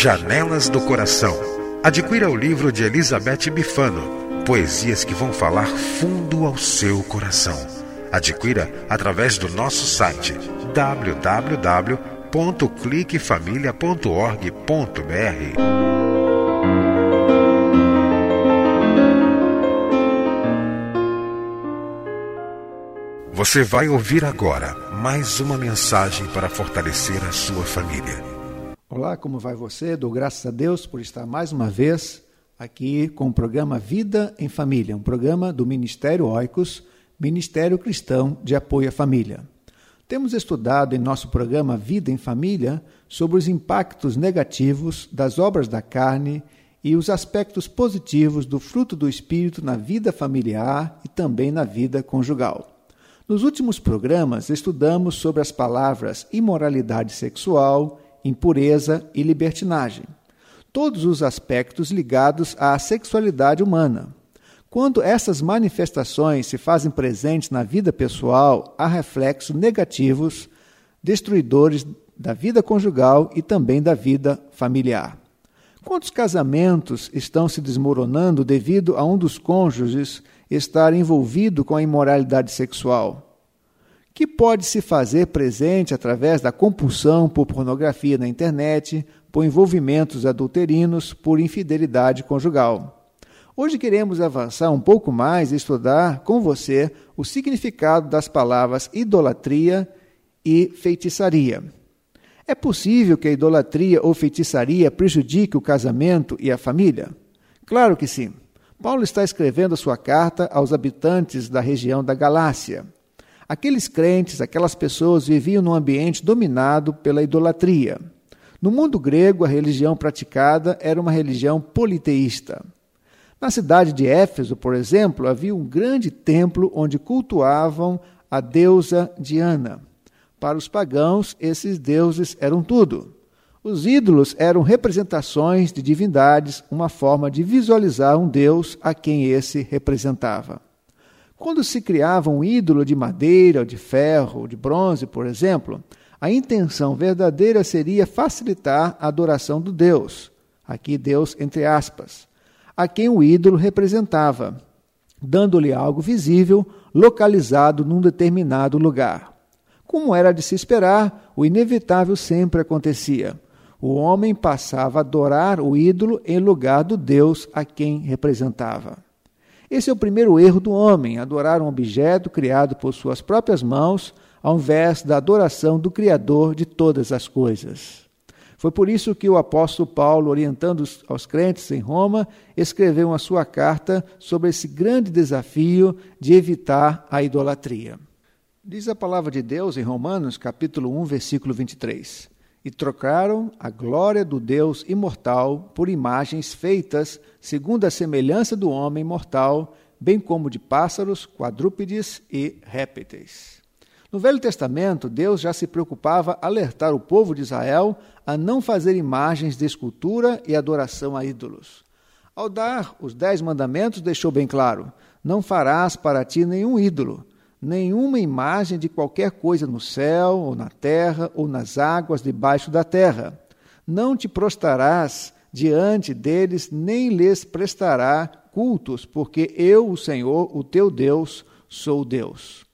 Janelas do Coração. Adquira o livro de Elizabeth Bifano, Poesias que vão falar fundo ao seu coração. Adquira através do nosso site www.cliquefamilia.org.br. Você vai ouvir agora mais uma mensagem para fortalecer a sua família. Olá, como vai você? Dou graças a Deus por estar mais uma vez aqui com o programa Vida em Família, um programa do Ministério Oicos, Ministério Cristão de Apoio à Família. Temos estudado em nosso programa Vida em Família sobre os impactos negativos das obras da carne e os aspectos positivos do fruto do Espírito na vida familiar e também na vida conjugal. Nos últimos programas, estudamos sobre as palavras imoralidade sexual, impureza e libertinagem. Todos os aspectos ligados à sexualidade humana. Quando essas manifestações se fazem presentes na vida pessoal, há reflexos negativos, destruidores da vida conjugal e também da vida familiar. Quantos casamentos estão se desmoronando devido a um dos cônjuges estar envolvido com a imoralidade sexual? Que pode se fazer presente através da compulsão por pornografia na internet, por envolvimentos adulterinos, por infidelidade conjugal. Hoje queremos avançar um pouco mais e estudar com você o significado das palavras idolatria e feitiçaria. É possível que a idolatria ou feitiçaria prejudique o casamento e a família? Claro que sim. Paulo está escrevendo a sua carta aos habitantes da região da Galácia. Aqueles crentes, aquelas pessoas viviam num ambiente dominado pela idolatria. No mundo grego, a religião praticada era uma religião politeísta. Na cidade de Éfeso, por exemplo, havia um grande templo onde cultuavam a deusa Diana. Para os pagãos, esses deuses eram tudo. Os ídolos eram representações de divindades, uma forma de visualizar um deus a quem esse representava. Quando se criava um ídolo de madeira, ou de ferro, ou de bronze, por exemplo, a intenção verdadeira seria facilitar a adoração do Deus, aqui Deus entre aspas, a quem o ídolo representava, dando-lhe algo visível, localizado num determinado lugar. Como era de se esperar, o inevitável sempre acontecia. O homem passava a adorar o ídolo em lugar do Deus a quem representava. Esse é o primeiro erro do homem, adorar um objeto criado por suas próprias mãos, ao invés da adoração do Criador de todas as coisas. Foi por isso que o apóstolo Paulo, orientando aos crentes em Roma, escreveu uma sua carta sobre esse grande desafio de evitar a idolatria. Diz a palavra de Deus em Romanos, capítulo 1, versículo 23 e trocaram a glória do Deus imortal por imagens feitas segundo a semelhança do homem mortal, bem como de pássaros, quadrúpedes e répteis. No Velho Testamento, Deus já se preocupava alertar o povo de Israel a não fazer imagens de escultura e adoração a ídolos. Ao dar os dez mandamentos, deixou bem claro: não farás para ti nenhum ídolo, nenhuma imagem de qualquer coisa no céu, ou na terra, ou nas águas debaixo da terra. Não te prostrarás diante deles, nem lhes prestará cultos, porque eu, o Senhor, o teu Deus, sou Deus.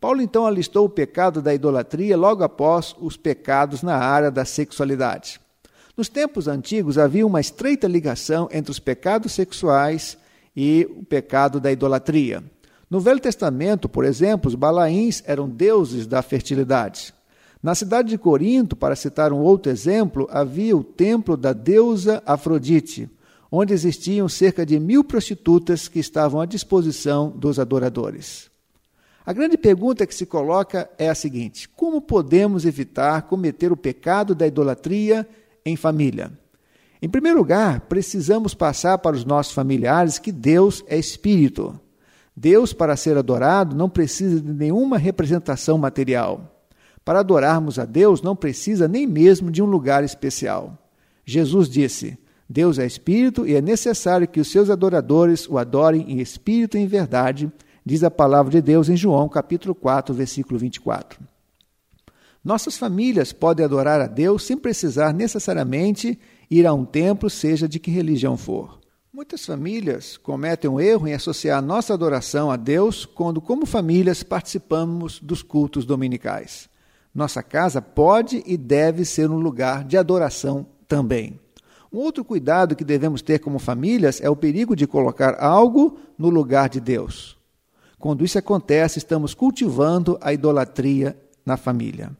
Paulo então alistou o pecado da idolatria logo após os pecados na área da sexualidade. Nos tempos antigos havia uma estreita ligação entre os pecados sexuais e o pecado da idolatria. No Velho Testamento, por exemplo, os balaíns eram deuses da fertilidade. Na cidade de Corinto, para citar um outro exemplo, havia o templo da deusa Afrodite, onde existiam cerca de mil prostitutas que estavam à disposição dos adoradores. A grande pergunta que se coloca é a seguinte: como podemos evitar cometer o pecado da idolatria em família? Em primeiro lugar, precisamos passar para os nossos familiares que Deus é espírito. Deus, para ser adorado, não precisa de nenhuma representação material. Para adorarmos a Deus, não precisa nem mesmo de um lugar especial. Jesus disse: Deus é espírito e é necessário que os seus adoradores o adorem em espírito e em verdade, diz a palavra de Deus em João, capítulo 4, versículo 24. Nossas famílias podem adorar a Deus sem precisar necessariamente ir a um templo, seja de que religião for. Muitas famílias cometem um erro em associar nossa adoração a Deus quando, como famílias, participamos dos cultos dominicais. Nossa casa pode e deve ser um lugar de adoração também. Um outro cuidado que devemos ter como famílias é o perigo de colocar algo no lugar de Deus. Quando isso acontece, estamos cultivando a idolatria na família.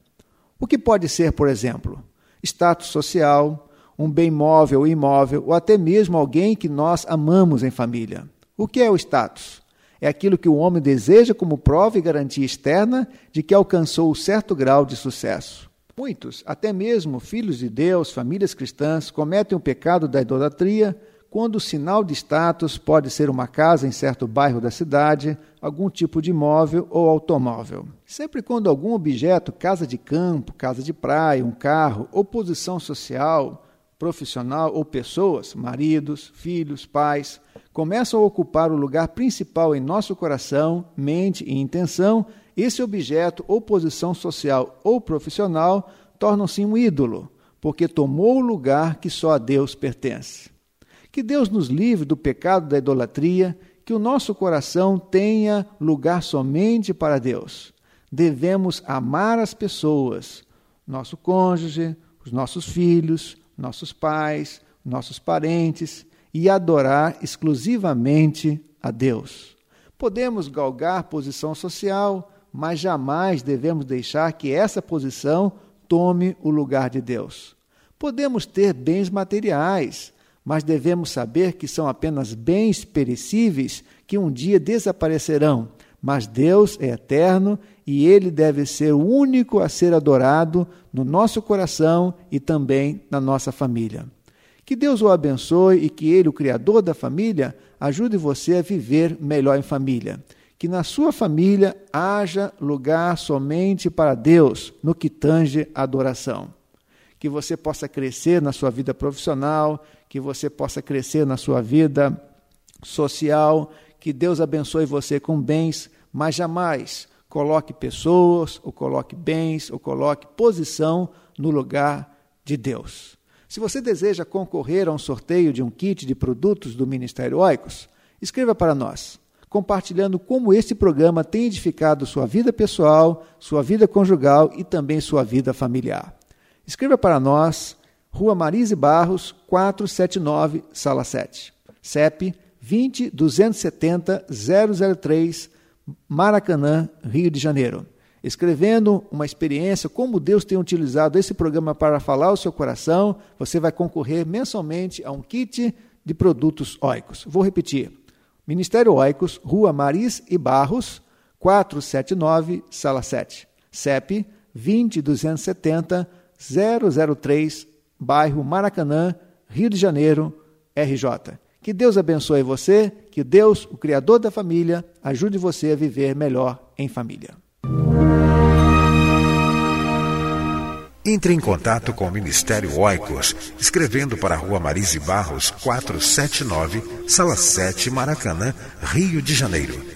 O que pode ser, por exemplo, status social, um bem móvel ou imóvel, ou até mesmo alguém que nós amamos em família. O que é o status? É aquilo que o homem deseja como prova e garantia externa de que alcançou um certo grau de sucesso. Muitos, até mesmo filhos de Deus, famílias cristãs, cometem o pecado da idolatria quando o sinal de status pode ser uma casa em certo bairro da cidade, algum tipo de imóvel ou automóvel. Sempre quando algum objeto, casa de campo, casa de praia, um carro ou posição social, profissional ou pessoas, maridos, filhos, pais, começam a ocupar o lugar principal em nosso coração, mente e intenção, esse objeto ou posição social ou profissional tornam-se um ídolo, porque tomou o lugar que só a Deus pertence. Que Deus nos livre do pecado da idolatria, que o nosso coração tenha lugar somente para Deus. Devemos amar as pessoas, nosso cônjuge, os nossos filhos, nossos pais, nossos parentes e adorar exclusivamente a Deus. Podemos galgar posição social, mas jamais devemos deixar que essa posição tome o lugar de Deus. Podemos ter bens materiais, mas devemos saber que são apenas bens perecíveis que um dia desaparecerão. Mas Deus é eterno e ele deve ser o único a ser adorado no nosso coração e também na nossa família. Que Deus o abençoe e que Ele, o Criador da família, ajude você a viver melhor em família. Que na sua família haja lugar somente para Deus no que tange a adoração. Que você possa crescer na sua vida profissional, que você possa crescer na sua vida social, que Deus abençoe você com bens, mas jamais coloque pessoas, ou coloque bens, ou coloque posição no lugar de Deus. Se você deseja concorrer a um sorteio de um kit de produtos do Ministério Oicos, escreva para nós, compartilhando como este programa tem edificado sua vida pessoal, sua vida conjugal e também sua vida familiar. Escreva para nós, Rua Marise Barros, 479, Sala 7. CEP 20 270 003 Maracanã, Rio de Janeiro, escrevendo uma experiência, como Deus tem utilizado esse programa para falar ao seu coração. Você vai concorrer mensalmente a um kit de produtos óicos. Vou repetir. Ministério Oicos, Rua Maris e Barros, 479, Sala 7. CEP 20270 003, bairro Maracanã, Rio de Janeiro, RJ. Que Deus abençoe você, que Deus, o Criador da família, ajude você a viver melhor em família. Entre em contato com o Ministério Oicos, escrevendo para a Rua Marise Barros, 479, Sala 7, Maracanã, Rio de Janeiro.